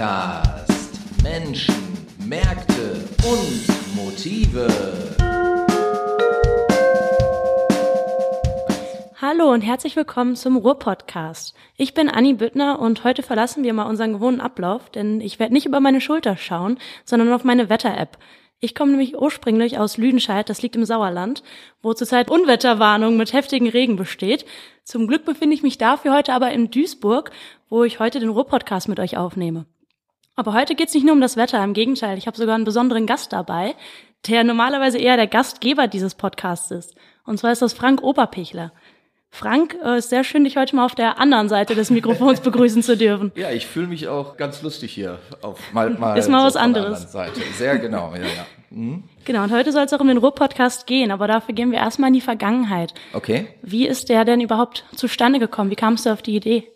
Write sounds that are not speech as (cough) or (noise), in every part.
Ruhr-Podcast. Menschen, Märkte und Motive. Hallo und herzlich willkommen zum Ruhr-Podcast. Ich bin Anni Büttner und heute verlassen wir mal unseren gewohnten Ablauf, denn ich werde nicht über meine Schulter schauen, sondern auf meine Wetter-App. Ich komme nämlich ursprünglich aus Lüdenscheid, das liegt im Sauerland, wo zurzeit Unwetterwarnung mit heftigen Regen besteht. Zum Glück befinde ich mich dafür heute aber in Duisburg, wo ich heute den Ruhr-Podcast mit euch aufnehme. Aber heute geht's nicht nur um das Wetter, im Gegenteil, ich habe sogar einen besonderen Gast dabei, der normalerweise eher der Gastgeber dieses Podcasts ist. Und zwar ist das Frank Oberpichler. Frank, äh, ist sehr schön, dich heute mal auf der anderen Seite des Mikrofons (laughs) begrüßen zu dürfen. Ja, ich fühle mich auch ganz lustig hier auf mal, mal Ist mal so was anderes. anderen Seite. Sehr genau, ja, ja. Mhm. Genau, und heute soll es auch um den Ruhr-Podcast gehen, aber dafür gehen wir erstmal in die Vergangenheit. Okay. Wie ist der denn überhaupt zustande gekommen? Wie kamst du auf die Idee?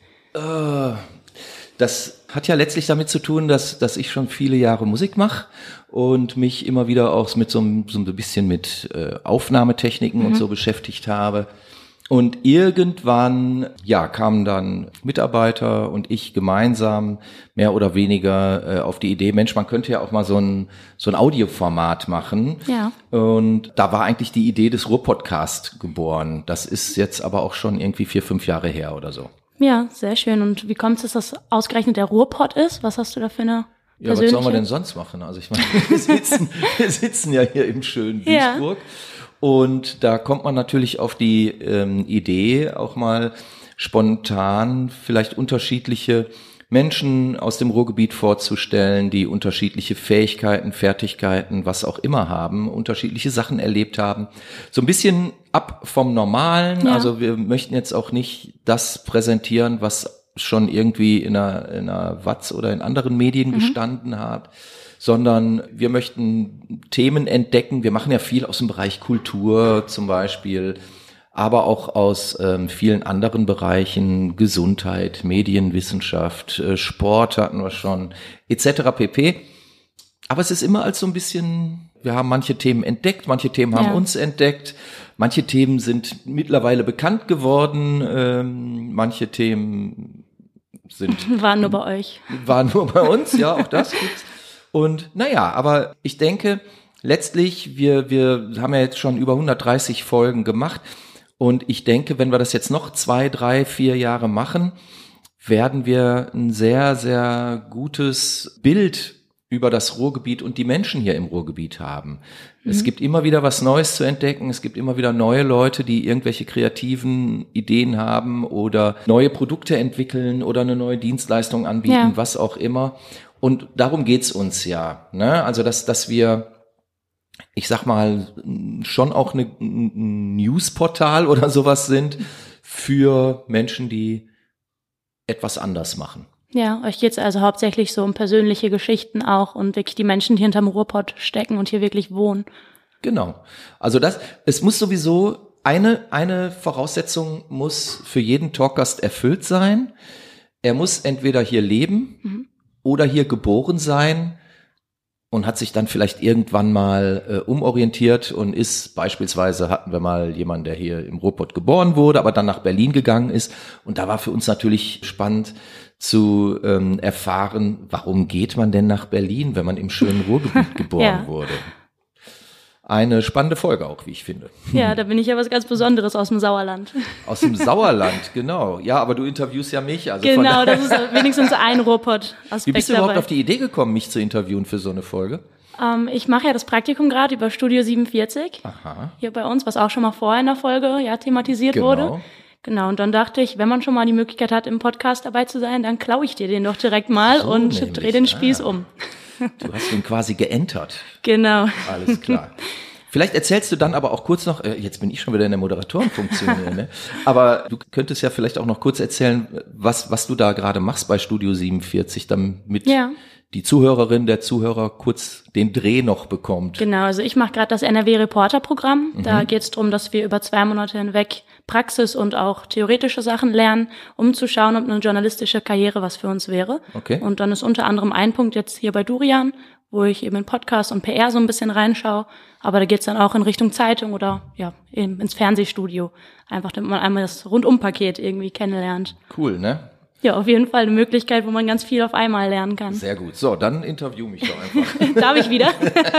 Das hat ja letztlich damit zu tun, dass, dass ich schon viele Jahre Musik mache und mich immer wieder auch mit so, einem- so ein bisschen mit äh, Aufnahmetechniken und so beschäftigt habe. Und irgendwann, ja, kamen dann Mitarbeiter und ich gemeinsam mehr oder weniger äh, auf die Idee, Mensch, man könnte ja auch mal so ein, so ein Audioformat machen. Ja. Und da war eigentlich die Idee des Ruhr-Podcast geboren. Das ist jetzt aber auch schon irgendwie vier, fünf Jahre her oder so. Ja, sehr schön. Und wie kommt es, dass das ausgerechnet der Ruhrpott ist? Was hast du da für eine Ja, was sollen wir denn sonst machen? Also ich meine, (laughs) wir sitzen, wir sitzen ja hier im schönen Ja. Duisburg. Und da kommt man natürlich auf die ähm, Idee, auch mal spontan vielleicht unterschiedliche Menschen aus dem Ruhrgebiet vorzustellen, die unterschiedliche Fähigkeiten, Fertigkeiten, was auch immer haben, unterschiedliche Sachen erlebt haben. So ein bisschen ab vom Normalen. Ja. Also wir möchten jetzt auch nicht das präsentieren, was schon irgendwie in einer, in einer Watz oder in anderen Medien gestanden hat, sondern wir möchten Themen entdecken. Wir machen ja viel aus dem Bereich Kultur zum Beispiel, aber auch aus ähm, vielen anderen Bereichen, Gesundheit, Medienwissenschaft, äh, Sport hatten wir schon, etc. pp. Aber es ist immer als so ein bisschen, wir haben manche Themen entdeckt, manche Themen haben Ja. uns entdeckt, manche Themen sind mittlerweile bekannt geworden, ähm, manche Themen sind (laughs) War nur bei euch. war nur bei uns, ja, auch das gibt's. Und naja, aber ich denke, letztlich, wir, wir haben ja jetzt schon über 130 Folgen gemacht und ich denke, wenn wir das jetzt noch zwei, drei, vier Jahre machen, werden wir ein sehr, sehr gutes Bild über das Ruhrgebiet und die Menschen hier im Ruhrgebiet haben. Es gibt immer wieder was Neues zu entdecken. Es gibt immer wieder neue Leute, die irgendwelche kreativen Ideen haben oder neue Produkte entwickeln oder eine neue Dienstleistung anbieten, Ja. was auch immer. Und darum geht's uns ja. Ne? Also, dass, dass wir ich sag mal, schon auch eine, ein Newsportal (laughs) oder sowas sind für Menschen, die etwas anders machen. Ja, euch geht's also hauptsächlich so um persönliche Geschichten auch und wirklich die Menschen, die hinterm Ruhrpott stecken und hier wirklich wohnen. Genau. Also das, es muss sowieso eine, eine Voraussetzung muss für jeden Talkgast erfüllt sein. Er muss entweder hier leben oder hier geboren sein und hat sich dann vielleicht irgendwann mal äh, umorientiert und ist beispielsweise hatten wir mal jemanden, der hier im Ruhrpott geboren wurde, aber dann nach Berlin gegangen ist und da war für uns natürlich spannend zu ähm, erfahren, warum geht man denn nach Berlin, wenn man im schönen Ruhrgebiet (laughs) geboren Ja. wurde. Eine spannende Folge auch, wie ich finde. Ja, da bin ich ja was ganz Besonderes aus dem Sauerland. (laughs) Aus dem Sauerland, genau. Ja, aber du interviewst ja mich. Also Genau, (laughs) das ist wenigstens ein Ruhrpott-Aspekt Wie bist du überhaupt dabei. auf die Idee gekommen, mich zu interviewen für so eine Folge? Ähm, ich mache ja das Praktikum gerade über Studio 47 Aha. hier bei uns, was auch schon mal vorher in der Folge ja thematisiert Genau. wurde. Genau, und dann dachte ich, wenn man schon mal die Möglichkeit hat, im Podcast dabei zu sein, dann klaue ich dir den doch direkt mal So und drehe den Spieß ah. um. Du hast ihn quasi geentert. Genau. Alles klar. Vielleicht erzählst du dann aber auch kurz noch, äh, jetzt bin ich schon wieder in der Moderatorenfunktion ne? aber du könntest ja vielleicht auch noch kurz erzählen, was, was du da gerade machst bei Studio 47, damit Ja. die Zuhörerin, der Zuhörer kurz den Dreh noch bekommt. Genau, also ich mache gerade das NRW-Reporter-Programm. Mhm. Da geht es darum, dass wir über zwei Monate hinweg Praxis und auch theoretische Sachen lernen, um zu schauen, ob eine journalistische Karriere was für uns wäre. Okay. Und dann ist unter anderem ein Punkt jetzt hier bei Durian, wo ich eben in Podcast und PR so ein bisschen reinschaue. Aber da geht's dann auch in Richtung Zeitung oder ja, eben ins Fernsehstudio. Einfach, damit man einmal das Rundumpaket irgendwie kennenlernt. Cool, ne? Ja, auf jeden Fall eine Möglichkeit, wo man ganz viel auf einmal lernen kann. Sehr gut. So, dann interview mich doch einfach. (laughs) Darf ich wieder? (laughs)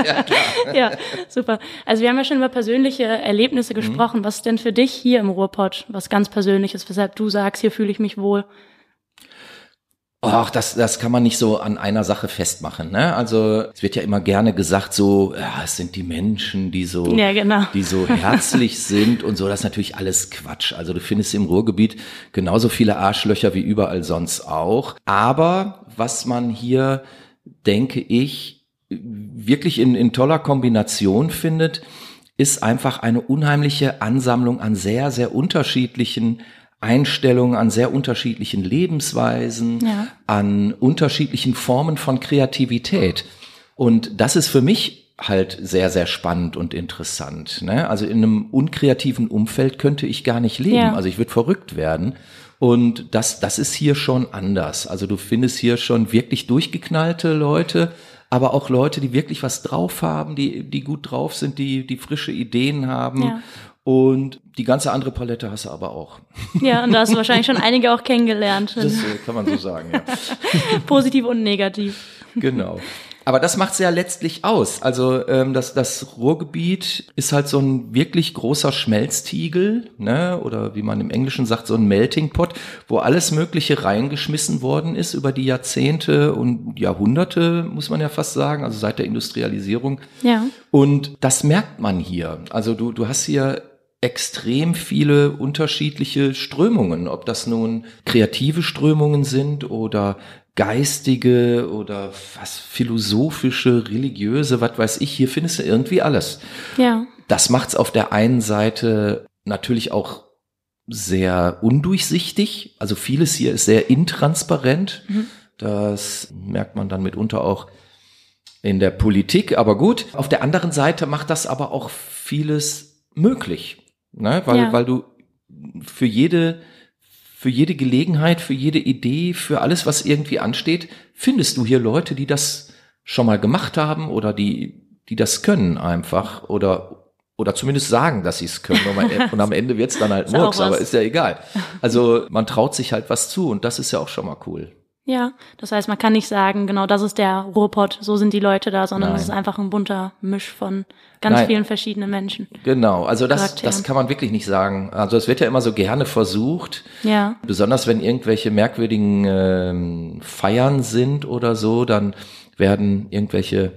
ja, klar. ja, super. Also wir haben ja schon über persönliche Erlebnisse gesprochen. Mhm. Was ist denn für dich hier im Ruhrpott was ganz Persönliches, weshalb du sagst, hier fühle ich mich wohl? Ach, das, das kann man nicht so an einer Sache festmachen. Ne? Also es wird ja immer gerne gesagt, so, ja, es sind die Menschen, die so, ja, genau. die so herzlich (laughs) sind und so. Das ist natürlich alles Quatsch. Also du findest im Ruhrgebiet genauso viele Arschlöcher wie überall sonst auch. Aber was man hier, denke ich, wirklich in, in toller Kombination findet, ist einfach eine unheimliche Ansammlung an sehr, sehr unterschiedlichen Einstellungen an sehr unterschiedlichen Lebensweisen, ja. an unterschiedlichen Formen von Kreativität. Und das ist für mich halt sehr, sehr spannend und interessant. Ne? Also in einem unkreativen Umfeld könnte ich gar nicht leben. Ja. Also ich würde verrückt werden. Und das, das ist hier schon anders. Also du findest hier schon wirklich durchgeknallte Leute, aber auch Leute, die wirklich was drauf haben, die, die gut drauf sind, die, die frische Ideen haben. Ja. Und die ganze andere Palette hast du aber auch. Ja, und da hast du wahrscheinlich schon einige auch kennengelernt. Das äh, kann man so sagen, ja. (laughs) Positiv und negativ. Genau. Aber das macht's ja letztlich aus. Also ähm, das, das Ruhrgebiet ist halt so ein wirklich großer Schmelztiegel, ne? oder wie man im Englischen sagt, so ein Melting Pot, wo alles Mögliche reingeschmissen worden ist über die Jahrzehnte und Jahrhunderte, muss man ja fast sagen, also seit der Industrialisierung. Ja. Und das merkt man hier. Also du, du hast hier extrem viele unterschiedliche Strömungen, ob das nun kreative Strömungen sind oder geistige oder was philosophische, religiöse, was weiß ich, hier findest du irgendwie alles. Ja. Das macht's auf der einen Seite natürlich auch sehr undurchsichtig. Also vieles hier ist sehr intransparent. Mhm. Das merkt man dann mitunter auch in der Politik. Aber gut, auf der anderen Seite macht das aber auch vieles möglich. Ne? Weil, ja. weil du für jede für jede Gelegenheit, für jede Idee, für alles, was irgendwie ansteht, findest du hier Leute, die das schon mal gemacht haben oder die, die das können einfach oder oder zumindest sagen, dass sie es können. (laughs) Und, am Ende wird's dann halt Murks, aber ist ja egal. Also man traut sich halt was zu und das ist ja auch schon mal cool. Ja, das heißt, man kann nicht sagen, genau das ist der Ruhrpott, so sind die Leute da, sondern es ist einfach ein bunter Misch von ganz Nein. vielen verschiedenen Menschen. Genau, also das, das kann man wirklich nicht sagen. Also es wird ja immer so gerne versucht, ja. besonders wenn irgendwelche merkwürdigen äh, Feiern sind oder so, dann werden irgendwelche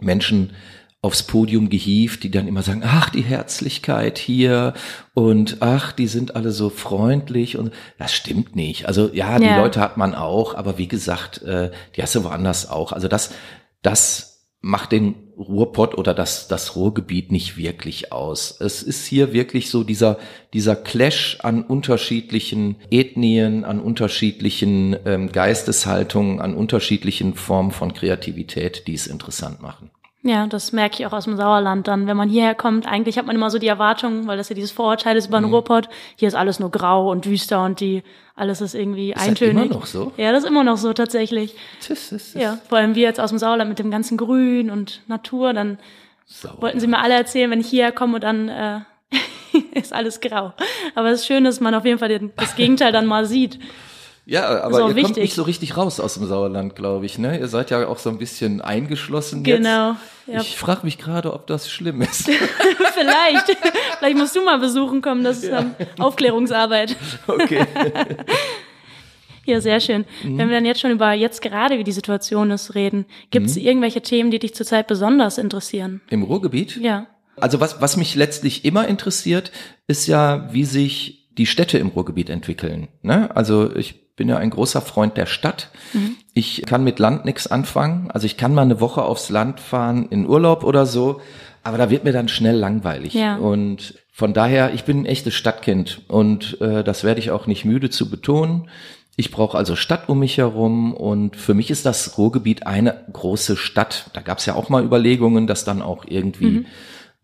Menschen aufs Podium gehievt, die dann immer sagen, ach, die Herzlichkeit hier und ach, die sind alle so freundlich und das stimmt nicht. Also ja, die ja. Leute hat man auch, aber wie gesagt, äh, die hast du woanders auch. Also das, das macht den Ruhrpott oder das, das Ruhrgebiet nicht wirklich aus. Es ist hier wirklich so dieser, dieser Clash an unterschiedlichen Ethnien, an unterschiedlichen ähm, Geisteshaltungen, an unterschiedlichen Formen von Kreativität, die es interessant machen. Ja, das merke ich auch aus dem Sauerland dann. Wenn man hierher kommt, eigentlich hat man immer so die Erwartung, weil das ja dieses Vorurteil ist über den mhm. Ruhrpott, hier ist alles nur grau und düster und die, alles ist irgendwie ist eintönig. Das immer noch so? Ja, das ist immer noch so tatsächlich. Das ist, ja, vor allem wir jetzt aus dem Sauerland mit dem ganzen Grün und Natur, dann Sauerland. wollten sie mir alle erzählen, wenn ich hierher komme und dann äh, (laughs) ist alles grau. Aber es ist schön, dass man auf jeden Fall das Gegenteil dann mal sieht. Ja, aber ihr wichtig. kommt nicht so richtig raus aus dem Sauerland, glaube ich. Ne? Ihr seid ja auch so ein bisschen eingeschlossen genau. Jetzt. Ja. Ich frage mich gerade, ob das schlimm ist. (laughs) Vielleicht. Vielleicht musst du mal besuchen kommen. Das ist ja. Aufklärungsarbeit. Okay. (laughs) Ja, sehr schön. Mhm. Wenn wir dann jetzt schon über jetzt gerade, wie die Situation ist, reden, gibt es mhm. irgendwelche Themen, die dich zurzeit besonders interessieren? Im Ruhrgebiet? Ja. Also was, was mich letztlich immer interessiert, ist ja, wie sich die Städte im Ruhrgebiet entwickeln. Ne? Also ich bin ja ein großer Freund der Stadt. Mhm. Ich kann mit Land nichts anfangen. Also ich kann mal eine Woche aufs Land fahren, in Urlaub oder so, aber da wird mir dann schnell langweilig. Ja. Und von daher, ich bin ein echtes Stadtkind und äh, das werde ich auch nicht müde zu betonen. Ich brauche also Stadt um mich herum und für mich ist das Ruhrgebiet eine große Stadt. Da gab es ja auch mal Überlegungen, das dann auch irgendwie mhm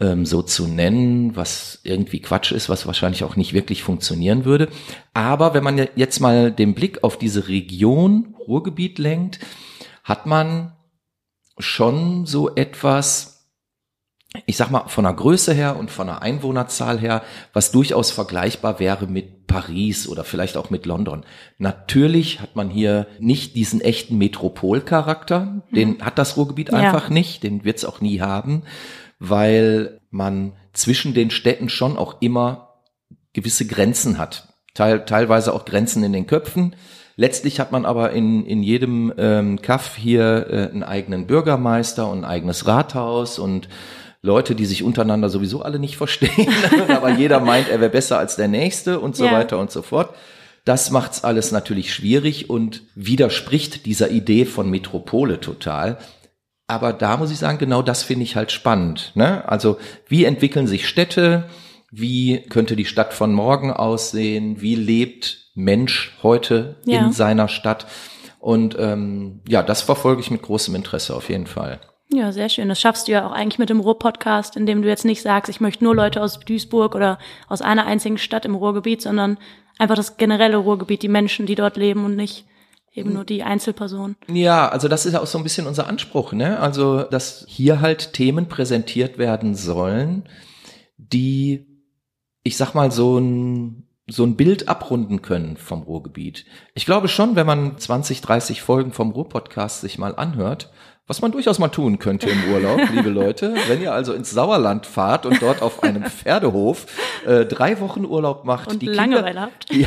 ähm, so zu nennen, was irgendwie Quatsch ist, was wahrscheinlich auch nicht wirklich funktionieren würde. Aber wenn man jetzt mal den Blick auf diese Region Ruhrgebiet lenkt, hat man schon so etwas ich sag mal, von der Größe her und von der Einwohnerzahl her, was durchaus vergleichbar wäre mit Paris oder vielleicht auch mit London. Natürlich hat man hier nicht diesen echten Metropolcharakter, den mhm. hat das Ruhrgebiet ja. einfach nicht, den wird es auch nie haben, weil man zwischen den Städten schon auch immer gewisse Grenzen hat. Teil, teilweise auch Grenzen in den Köpfen. Letztlich hat man aber in, in jedem ähm, Kaff hier äh, einen eigenen Bürgermeister und ein eigenes Rathaus und Leute, die sich untereinander sowieso alle nicht verstehen, (laughs) aber jeder meint, er wäre besser als der Nächste und so ja. weiter und so fort. Das macht's alles natürlich schwierig und widerspricht dieser Idee von Metropole total. Aber da muss ich sagen, genau das finde ich halt spannend. Ne? Also wie entwickeln sich Städte? Wie könnte die Stadt von morgen aussehen? Wie lebt Mensch heute ja. in seiner Stadt? Und ähm, ja, das verfolge ich mit großem Interesse auf jeden Fall. Ja, sehr schön. Das schaffst du ja auch eigentlich mit dem Ruhr-Podcast, indem du jetzt nicht sagst, ich möchte nur Leute aus Duisburg oder aus einer einzigen Stadt im Ruhrgebiet, sondern einfach das generelle Ruhrgebiet, die Menschen, die dort leben und nicht eben nur die Einzelperson. Ja, also das ist ja auch so ein bisschen unser Anspruch, ne? Also, dass hier halt Themen präsentiert werden sollen, die, ich sag mal, so ein so ein Bild abrunden können vom Ruhrgebiet. Ich glaube schon, wenn man 20, 30 Folgen vom Ruhr-Podcast sich mal anhört, was man durchaus mal tun könnte im Urlaub, (laughs) liebe Leute, wenn ihr also ins Sauerland fahrt und dort auf einem (laughs) Pferdehof äh, drei Wochen Urlaub macht. Und die Langeweile Kinder, habt. (laughs) Die,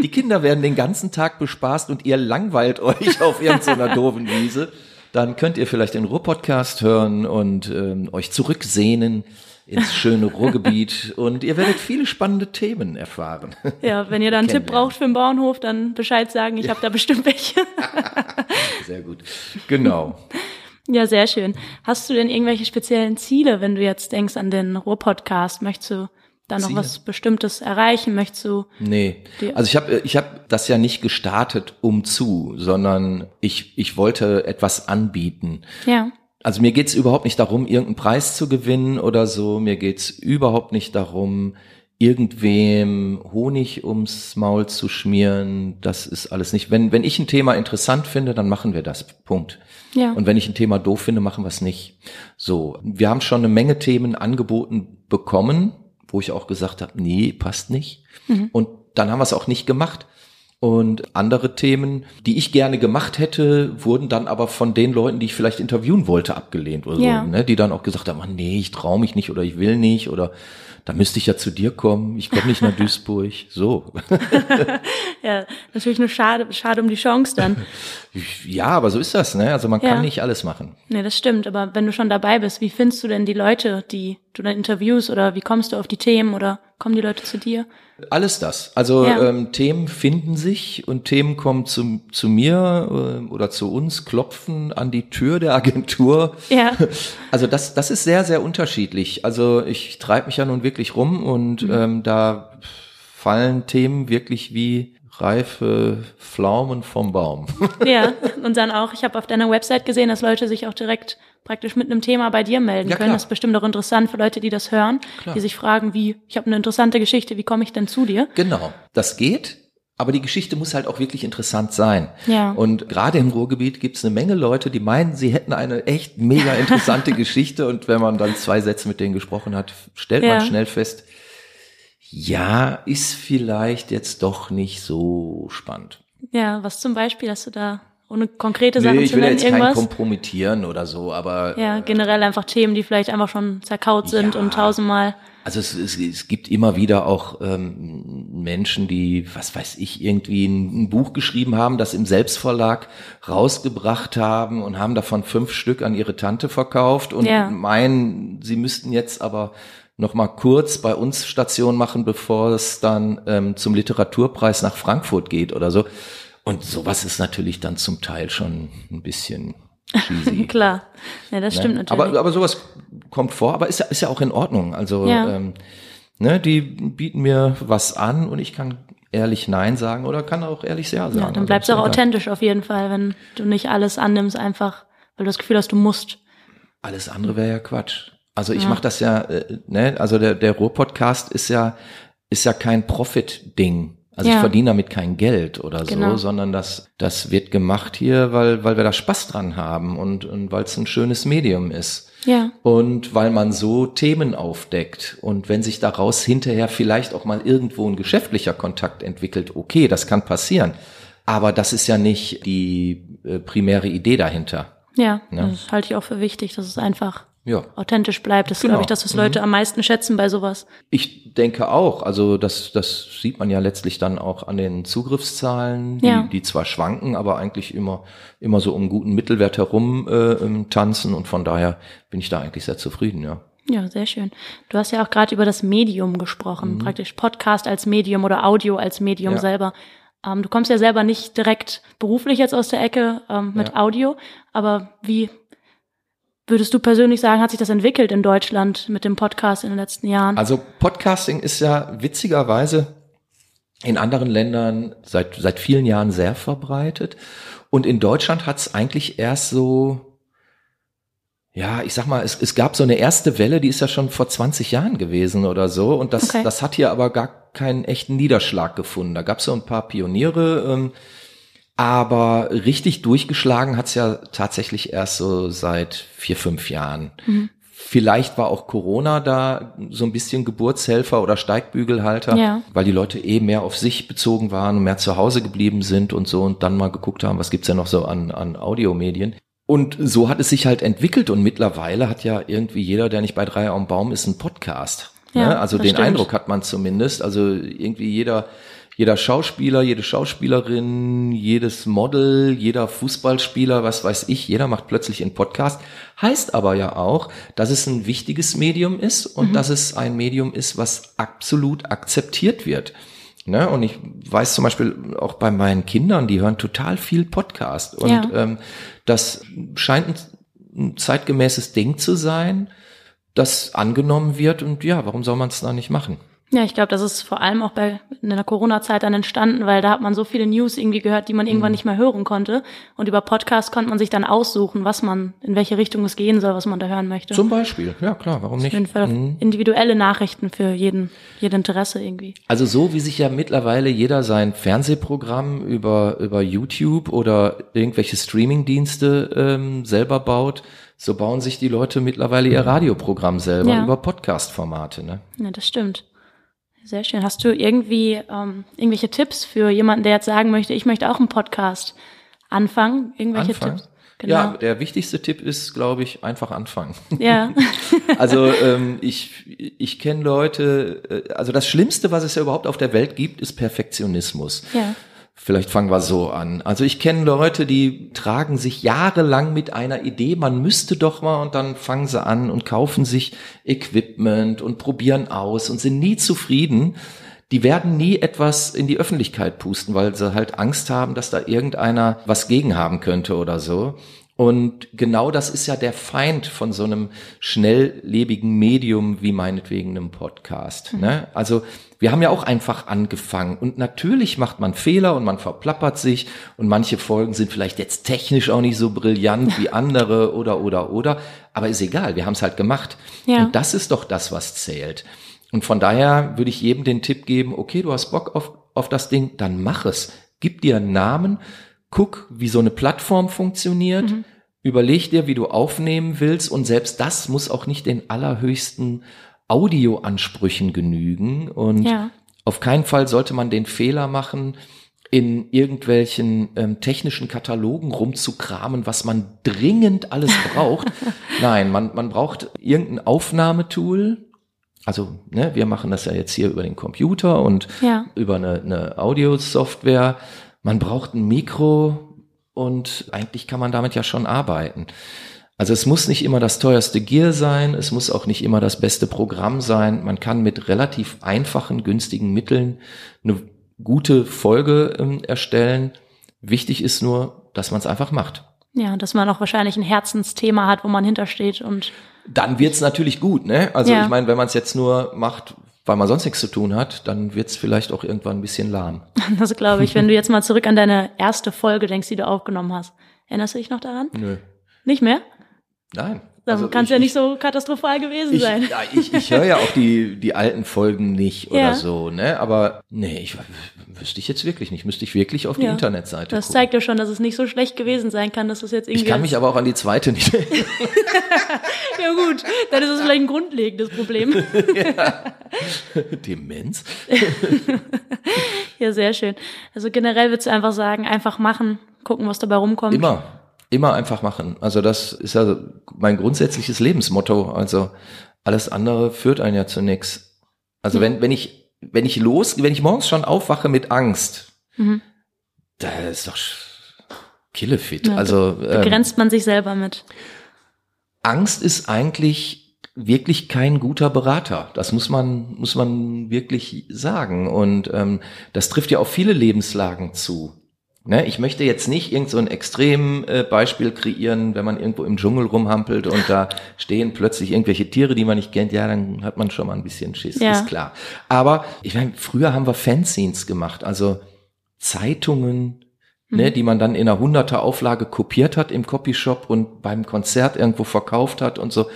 die, Kinder werden den ganzen Tag bespaßt und ihr langweilt euch auf irgendeiner doofen Wiese. Dann könnt ihr vielleicht den Ruhr-Podcast hören und ähm, euch zurücksehnen ins schöne Ruhrgebiet und ihr werdet viele spannende Themen erfahren. Ja, wenn ihr da einen Tipp braucht für den Bauernhof, dann Bescheid sagen, ich ja. habe da bestimmt welche. Sehr gut. Genau. Ja, sehr schön. Hast du denn irgendwelche speziellen Ziele, wenn du jetzt denkst an den Ruhr-Podcast? Möchtest du da noch Ziele? was Bestimmtes erreichen? Möchtest du? Nee. Also ich habe ich hab das ja nicht gestartet um zu, sondern ich, ich wollte etwas anbieten. Ja. Also mir geht's überhaupt nicht darum, irgendeinen Preis zu gewinnen oder so. Mir geht's überhaupt nicht darum, irgendwem Honig ums Maul zu schmieren. Das ist alles nicht. Wenn, wenn ich ein Thema interessant finde, dann machen wir das. Punkt. Ja. Und wenn ich ein Thema doof finde, machen wir es nicht. So, wir haben schon eine Menge Themen angeboten bekommen, wo ich auch gesagt habe, nee, passt nicht. Mhm. Und dann haben wir es auch nicht gemacht. Und andere Themen, die ich gerne gemacht hätte, wurden dann aber von den Leuten, die ich vielleicht interviewen wollte, abgelehnt oder ja. so, ne? die dann auch gesagt haben, nee, ich traue mich nicht oder ich will nicht oder da müsste ich ja zu dir kommen, ich komme nicht nach Duisburg, (laughs) so. (laughs) ja, natürlich nur schade, schade um die Chance dann. (laughs) Ja, aber so ist das, ne? Also man ja. kann nicht alles machen. Nee, das stimmt, aber wenn du schon dabei bist, wie findest du denn die Leute, die du dann interviewst oder wie kommst du auf die Themen oder kommen die Leute zu dir? Alles das. Also ja. ähm, Themen finden sich und Themen kommen zu, zu mir äh, oder zu uns, klopfen an die Tür der Agentur. Ja. (laughs) Also das, das ist sehr, sehr unterschiedlich. Also ich treibe mich ja nun wirklich rum und mhm. ähm, da fallen Themen wirklich wie reife Pflaumen vom Baum. (laughs) Ja, und dann auch, ich habe auf deiner Website gesehen, dass Leute sich auch direkt praktisch mit einem Thema bei dir melden ja, können. Klar. Das ist bestimmt auch interessant für Leute, die das hören, klar. die sich fragen, wie, ich habe eine interessante Geschichte, wie komme ich denn zu dir? Genau, das geht. Aber die Geschichte muss halt auch wirklich interessant sein. Ja. Und gerade im Ruhrgebiet gibt es eine Menge Leute, die meinen, sie hätten eine echt mega (laughs) interessante Geschichte. Und wenn man dann zwei Sätze mit denen gesprochen hat, stellt ja. man schnell fest, ja, ist vielleicht jetzt doch nicht so spannend. Ja, was zum Beispiel hast du da ohne konkrete Sachen nee, ich will nennen, jetzt irgendwas? kein kompromittieren oder so, aber ja generell einfach Themen, die vielleicht einfach schon zerkaut sind ja, und tausendmal. Also es, es, es gibt immer wieder auch ähm, Menschen, die, was weiß ich, irgendwie ein, ein, Buch geschrieben haben, das im Selbstverlag rausgebracht haben und haben davon fünf Stück an ihre Tante verkauft und ja. meinen, sie müssten jetzt aber noch mal kurz bei uns Station machen, bevor es dann ähm, zum Literaturpreis nach Frankfurt geht oder so. Und sowas ist natürlich dann zum Teil schon ein bisschen cheesy. (laughs) Klar, ja, das ne? stimmt natürlich. Aber, aber sowas kommt vor, aber ist ja, ist ja auch in Ordnung. Also ja. ähm, ne, die bieten mir was an und ich kann ehrlich Nein sagen oder kann auch ehrlich Ja sagen. Ja, dann also bleibst du auch authentisch auf jeden Fall, wenn du nicht alles annimmst, einfach weil du das Gefühl hast, du musst. Alles andere wäre ja Quatsch. Also ich ja. mache das ja, äh, ne, also der, der Ruhr-Podcast ist ja, ist ja kein Profit-Ding. Also ja. ich verdiene damit kein Geld oder genau. so, sondern das, das wird gemacht hier, weil, weil wir da Spaß dran haben und, und weil es ein schönes Medium ist. Ja. Und weil man so Themen aufdeckt und wenn sich daraus hinterher vielleicht auch mal irgendwo ein geschäftlicher Kontakt entwickelt, okay, das kann passieren. Aber das ist ja nicht die äh, primäre Idee dahinter. Ja, Ja. das halte ich auch für wichtig, dass es einfach Ja. authentisch bleibt. Das ist, Genau. glaube ich, das, was Leute am meisten schätzen bei sowas. Ich denke auch, also das, das sieht man ja letztlich dann auch an den Zugriffszahlen, die, Ja. die zwar schwanken, aber eigentlich immer, immer so um einen guten Mittelwert herum äh, ähm, tanzen und von daher bin ich da eigentlich sehr zufrieden, ja. Ja, sehr schön. Du hast ja auch gerade über das Medium gesprochen, praktisch Podcast als Medium oder Audio als Medium Mhm. Ja. selber. Ähm, du kommst ja selber nicht direkt beruflich jetzt aus der Ecke ähm, mit Ja. Audio, aber wie würdest du persönlich sagen, hat sich das entwickelt in Deutschland mit dem Podcast in den letzten Jahren? Also Podcasting ist ja witzigerweise in anderen Ländern seit, seit vielen Jahren sehr verbreitet. Und in Deutschland hat es eigentlich erst so, ja, ich sag mal, es, es gab so eine erste Welle, die ist ja schon vor 20 Jahren gewesen oder so. Und das, Okay. das hat hier aber gar keinen echten Niederschlag gefunden. Da gab es so ein paar Pioniere, ähm, aber richtig durchgeschlagen hat's ja tatsächlich erst so seit vier, fünf Jahren. Vielleicht war auch Corona da so ein bisschen Geburtshelfer oder Steigbügelhalter, Ja. weil die Leute eh mehr auf sich bezogen waren und mehr zu Hause geblieben sind und so und dann mal geguckt haben, was gibt's denn noch so an, an Audiomedien. Und so hat es sich halt entwickelt und mittlerweile hat ja irgendwie jeder, der nicht bei drei am Baum ist, einen Podcast. Ja, ne? Also den stimmt. Eindruck hat man zumindest. Also irgendwie jeder, jeder Schauspieler, jede Schauspielerin, jedes Model, jeder Fußballspieler, was weiß ich, jeder macht plötzlich einen Podcast. Heißt aber ja auch, dass es ein wichtiges Medium ist und dass es ein Medium ist, was absolut akzeptiert wird. Ne? Und ich weiß zum Beispiel auch bei meinen Kindern, die hören total viel Podcast. Und Ja. ähm, das scheint ein, ein zeitgemäßes Ding zu sein, das angenommen wird. Und ja, warum soll man es da nicht machen? Ja, ich glaube, das ist vor allem auch bei in der Corona-Zeit dann entstanden, weil da hat man so viele News irgendwie gehört, die man Mhm. irgendwann nicht mehr hören konnte. Und über Podcast konnte man sich dann aussuchen, was man, in welche Richtung es gehen soll, was man da hören möchte. Zum Beispiel, ja klar, warum Auf nicht? jeden Fall Mhm. individuelle Nachrichten für jeden, jeden Interesse irgendwie. Also so wie sich ja mittlerweile jeder sein Fernsehprogramm über, über YouTube oder irgendwelche Streamingdienste ähm, selber baut, so bauen sich die Leute mittlerweile ihr Radioprogramm selber Ja. über Podcast-Formate. Ne? Ja, das stimmt. Sehr schön. Hast du irgendwie ähm, irgendwelche Tipps für jemanden, der jetzt sagen möchte, ich möchte auch einen Podcast anfangen? Irgendwelche Anfangen? Tipps? Genau. Ja, der wichtigste Tipp ist, glaube ich, einfach anfangen. Ja. (laughs) Also ähm, ich, ich kenne Leute, äh, also das Schlimmste, was es ja überhaupt auf der Welt gibt, ist Perfektionismus. ja. Vielleicht fangen wir so an. Also ich kenne Leute, die tragen sich jahrelang mit einer Idee, man müsste doch mal und dann fangen sie an und kaufen sich Equipment und probieren aus und sind nie zufrieden. Die werden nie etwas in die Öffentlichkeit pusten, weil sie halt Angst haben, dass da irgendeiner was gegen haben könnte oder so. Und genau das ist ja der Feind von so einem schnelllebigen Medium wie meinetwegen einem Podcast. Ne? Also wir haben ja auch einfach angefangen und natürlich macht man Fehler und man verplappert sich und manche Folgen sind vielleicht jetzt technisch auch nicht so brillant wie (laughs) andere oder oder oder, aber ist egal, wir haben es halt gemacht. Ja. Und das ist doch das, was zählt. Und von daher würde ich jedem den Tipp geben, okay, du hast Bock auf, auf das Ding, dann mach es. Gib dir einen Namen, guck, wie so eine Plattform funktioniert, überleg dir, wie du aufnehmen willst und selbst das muss auch nicht den allerhöchsten Audioansprüchen genügen und Ja. auf keinen Fall sollte man den Fehler machen, in irgendwelchen ähm, technischen Katalogen rumzukramen, was man dringend alles (laughs) braucht. Nein, man, man braucht irgendein Aufnahmetool. Also, ne, wir machen das ja jetzt hier über den Computer und Ja. über eine, eine Audiosoftware. Man braucht ein Mikro und eigentlich kann man damit ja schon arbeiten. Also es muss nicht immer das teuerste Gear sein, es muss auch nicht immer das beste Programm sein. Man kann mit relativ einfachen, günstigen Mitteln eine gute Folge ähm, erstellen. Wichtig ist nur, dass man es einfach macht. Ja, dass man auch wahrscheinlich ein Herzensthema hat, wo man hintersteht und Dann wird's natürlich gut, ne? Also Ja. ich meine, wenn man es jetzt nur macht, weil man sonst nichts zu tun hat, dann wird's vielleicht auch irgendwann ein bisschen lahm. (laughs) das glaube ich, wenn du jetzt mal zurück an deine erste Folge denkst, die du aufgenommen hast. Erinnerst du dich noch daran? Nö. Nicht mehr? Nein. Dann Also kann es ja nicht so katastrophal gewesen Ich, sein. ja, ich, ich höre ja auch die, die alten Folgen nicht oder Ja. so, ne? Aber nee, ich wüsste ich jetzt wirklich nicht. Müsste ich wirklich auf die Ja. Internetseite Das gucken. zeigt ja schon, dass es nicht so schlecht gewesen sein kann, dass es jetzt irgendwie. Ich kann mich aber auch an die zweite nicht (laughs) erinnern. ja gut, dann ist es vielleicht ein grundlegendes Problem. (laughs) Demenz? (laughs) ja, sehr schön. Also generell würdest du einfach sagen, einfach machen, gucken, was dabei rumkommt. Immer. Immer einfach machen. Also das ist ja mein grundsätzliches Lebensmotto. Also alles andere führt einen ja zu nichts. Also wenn, wenn ich, wenn ich los, wenn ich morgens schon aufwache mit Angst, Mhm. da ist doch killefit. Ja, also ähm, Begrenzt man sich selber mit. Angst ist eigentlich wirklich kein guter Berater. Das muss man, muss man wirklich sagen. Und ähm, das trifft ja auf viele Lebenslagen zu. Ne, ich möchte jetzt nicht irgend so ein extrem äh, Beispiel kreieren, wenn man irgendwo im Dschungel rumhampelt und da (laughs) stehen plötzlich irgendwelche Tiere, die man nicht kennt, ja, dann hat man schon mal ein bisschen Schiss, Ja. ist klar. Aber ich meine, früher haben wir Fanzines gemacht, also Zeitungen, ne, die man dann in einer hunderter Auflage kopiert hat im Copyshop und beim Konzert irgendwo verkauft hat und so.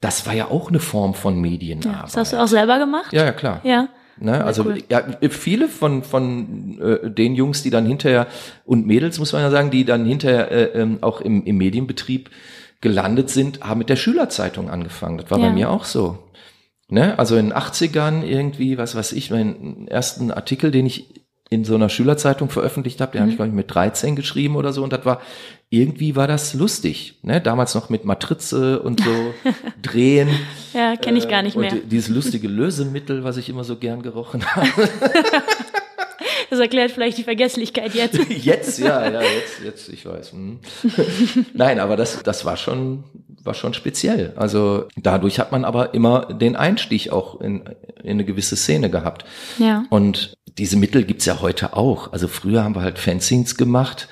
Das war ja auch eine Form von Medienarbeit. Das hast du auch selber gemacht? ja, ja, klar. Ja. Ne? Also cool. ja, viele von von äh, den Jungs, die dann hinterher und Mädels muss man ja sagen, die dann hinterher äh, ähm, auch im, im Medienbetrieb gelandet sind, haben mit der Schülerzeitung angefangen. Das war Ja. bei mir auch so. Ne? Also in den 80ern irgendwie, was weiß ich, meinen ersten Artikel, den ich in so einer Schülerzeitung veröffentlicht habe, den habe ich glaube ich mit 13 geschrieben oder so und das war irgendwie war das lustig, ne? Damals noch mit Matrize und so (laughs) drehen. Ja, kenne ich gar nicht Äh, und mehr. die- dieses lustige Lösemittel, was ich immer so gern gerochen habe. (laughs) Das erklärt vielleicht die Vergesslichkeit jetzt. (laughs) Jetzt, ja, ja, jetzt, jetzt, ich weiß. hm. Nein, aber das, das war schon, war schon speziell. Also dadurch hat man aber immer den Einstieg auch in, in eine gewisse Szene gehabt. Ja. Und diese Mittel gibt's ja heute auch. Also früher haben wir halt Fanzines gemacht.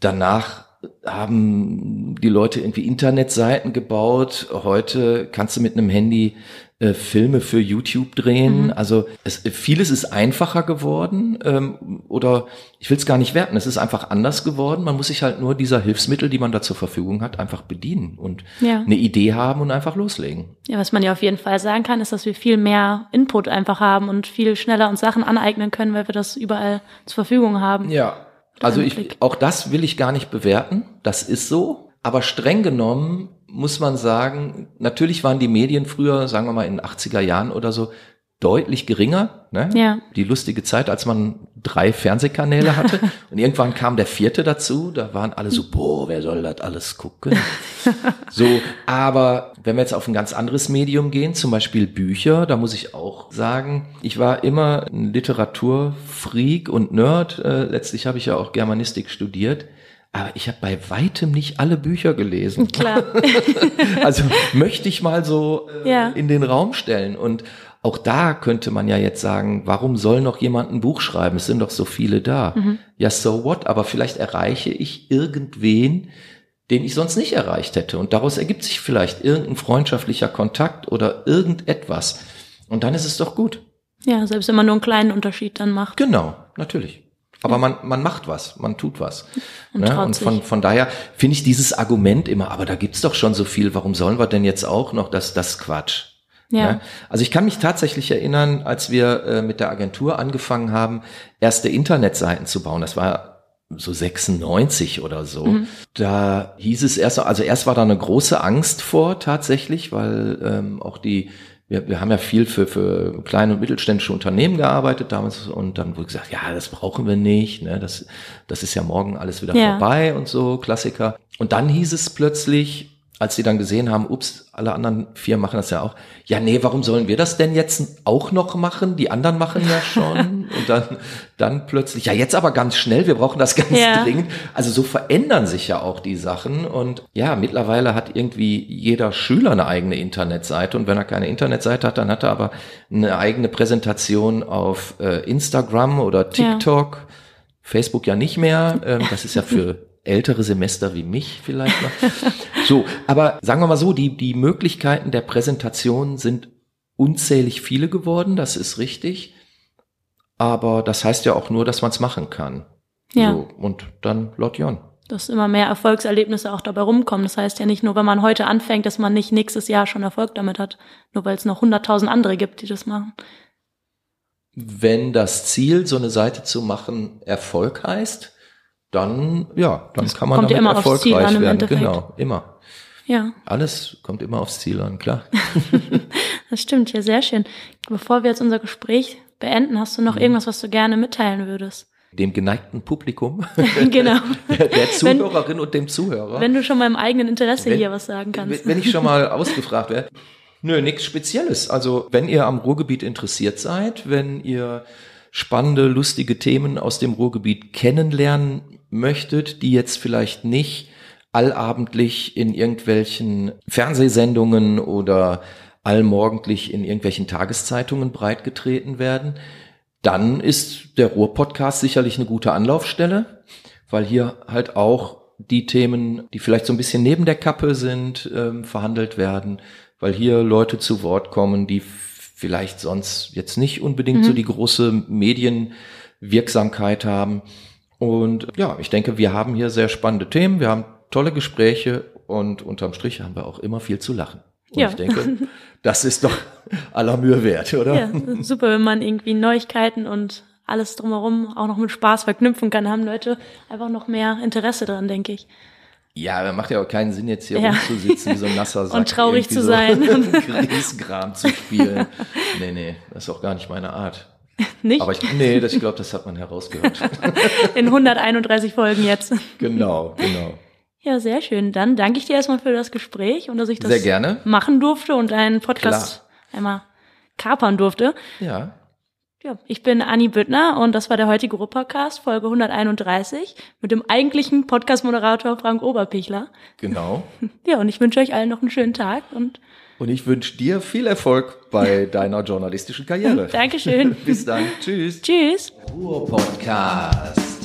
Danach haben die Leute irgendwie Internetseiten gebaut. Heute kannst du mit einem Handy äh, Filme für YouTube drehen. Also es, vieles ist einfacher geworden ähm, oder ich will es gar nicht werten. Es ist einfach anders geworden. Man muss sich halt nur dieser Hilfsmittel, die man da zur Verfügung hat, einfach bedienen und Ja. eine Idee haben und einfach loslegen. Ja, was man ja auf jeden Fall sagen kann, ist, dass wir viel mehr Input einfach haben und viel schneller uns Sachen aneignen können, weil wir das überall zur Verfügung haben. Ja. Also ich, auch das will ich gar nicht bewerten. Das ist so. Aber streng genommen muss man sagen, natürlich waren die Medien früher, sagen wir mal in den 80er Jahren oder so, deutlich geringer. Ne? Ja. Die lustige Zeit, als man drei Fernsehkanäle hatte. (laughs) Und irgendwann kam der vierte dazu. Da waren alle so, boah, wer soll das alles gucken? So, aber wenn wir jetzt auf ein ganz anderes Medium gehen, zum Beispiel Bücher, da muss ich auch sagen, ich war immer ein Literaturfreak und Nerd. Äh, letztlich habe ich ja auch Germanistik studiert. Aber ich habe bei weitem nicht alle Bücher gelesen. Klar. (laughs) Also möchte ich mal so äh, Ja. in den Raum stellen. Und auch da könnte man ja jetzt sagen, warum soll noch jemand ein Buch schreiben? Es sind doch so viele da. Mhm. Ja, so what? Aber vielleicht erreiche ich irgendwen, den ich sonst nicht erreicht hätte. Und daraus ergibt sich vielleicht irgendein freundschaftlicher Kontakt oder irgendetwas. Und dann ist es doch gut. Ja, selbst wenn man nur einen kleinen Unterschied dann macht. Genau, natürlich. Aber man, man macht was, man tut was. Und ne? und von, von daher finde ich dieses Argument immer, aber da gibt's doch schon so viel, warum sollen wir denn jetzt auch noch das, das Quatsch? Ja. Ne? Also ich kann mich tatsächlich erinnern, als wir äh, mit der Agentur angefangen haben, erste Internetseiten zu bauen. Das war so 96 oder so. Mhm. Da hieß es erst, also erst war da eine große Angst vor tatsächlich, weil ähm, auch die wir, wir haben ja viel für, für kleine und mittelständische Unternehmen gearbeitet damals und dann wurde gesagt, ja, das brauchen wir nicht, ne, das, das ist ja morgen alles wieder Ja. vorbei und so, Klassiker. Und dann hieß es plötzlich, als sie dann gesehen haben, ups, alle anderen vier machen das ja auch. Ja, nee, warum sollen wir das denn jetzt auch noch machen? Die anderen machen ja (laughs) schon. Und dann, dann plötzlich, ja, jetzt aber ganz schnell, wir brauchen das ganz Ja. dringend. Also so verändern sich ja auch die Sachen. Und ja, mittlerweile hat irgendwie jeder Schüler eine eigene Internetseite. Und wenn er keine Internetseite hat, dann hat er aber eine eigene Präsentation auf äh, Instagram oder TikTok. Facebook ja nicht mehr. Ähm, das ist ja für (laughs) ältere Semester wie mich vielleicht noch. So, aber sagen wir mal so, die, die Möglichkeiten der Präsentation sind unzählig viele geworden, das ist richtig. Aber das heißt ja auch nur, dass man es machen kann. Ja. So, und dann Lord Jon. dass immer mehr Erfolgserlebnisse auch dabei rumkommen. Das heißt ja nicht nur, wenn man heute anfängt, dass man nicht nächstes Jahr schon Erfolg damit hat, nur weil es noch hunderttausend andere gibt, die das machen. Wenn das Ziel, so eine Seite zu machen, Erfolg heißt, dann ja, dann das kann man damit ja immer erfolgreich an, werden. Genau, immer. Ja. Alles kommt immer aufs Ziel an, klar. (laughs) das stimmt, ja, sehr schön. Bevor wir jetzt unser Gespräch beenden, hast du noch mhm. irgendwas, was du gerne mitteilen würdest? dem geneigten Publikum, (laughs) (laughs) genau. der, der Zuhörerin wenn, und dem Zuhörer. Wenn du schon mal im eigenen Interesse wenn, hier was sagen kannst. Wenn ich schon mal ausgefragt werde. Nö, nichts Spezielles. Also wenn ihr am Ruhrgebiet interessiert seid, wenn ihr spannende, lustige Themen aus dem Ruhrgebiet kennenlernen möchtet, die jetzt vielleicht nicht allabendlich in irgendwelchen Fernsehsendungen oder allmorgendlich in irgendwelchen Tageszeitungen breitgetreten werden, dann ist der Ruhr-Podcast sicherlich eine gute Anlaufstelle, weil hier halt auch die Themen, die vielleicht so ein bisschen neben der Kappe sind, ähm, verhandelt werden, weil hier Leute zu Wort kommen, die vielleicht sonst jetzt nicht unbedingt mhm. so die große Medienwirksamkeit haben. Und ja, ich denke, wir haben hier sehr spannende Themen, wir haben tolle Gespräche und unterm Strich haben wir auch immer viel zu lachen. Und ja. ich denke, (laughs) das ist doch aller Mühe wert, oder? Ja, super, wenn man irgendwie Neuigkeiten und alles drumherum auch noch mit Spaß verknüpfen kann, haben Leute einfach noch mehr Interesse dran, denke ich. Ja, aber macht ja auch keinen Sinn, jetzt hier ja. rumzusitzen wie so ein nasser (laughs) Sack. Und traurig zu so sein. (laughs) Grießkram zu spielen. Nee, nee, das ist auch gar nicht meine Art. (laughs) Nicht? Aber ich, nee, das, ich glaube, das hat man herausgehört. (laughs) In 131 Folgen jetzt. Genau, genau. Ja, sehr schön. Dann danke ich dir erstmal für das Gespräch und dass ich das machen durfte und einen Podcast Klar. einmal kapern durfte. Ja. Ja, ich bin Anni Büttner und das war der heutige Ruhr-Podcast, Folge 131, mit dem eigentlichen Podcast-Moderator Frank Oberpichler. Genau. (laughs) Ja, und ich wünsche euch allen noch einen schönen Tag und und ich wünsche dir viel Erfolg bei (laughs) deiner journalistischen Karriere. Dankeschön. Bis dann. Tschüss. Tschüss. Ruhr-Podcast.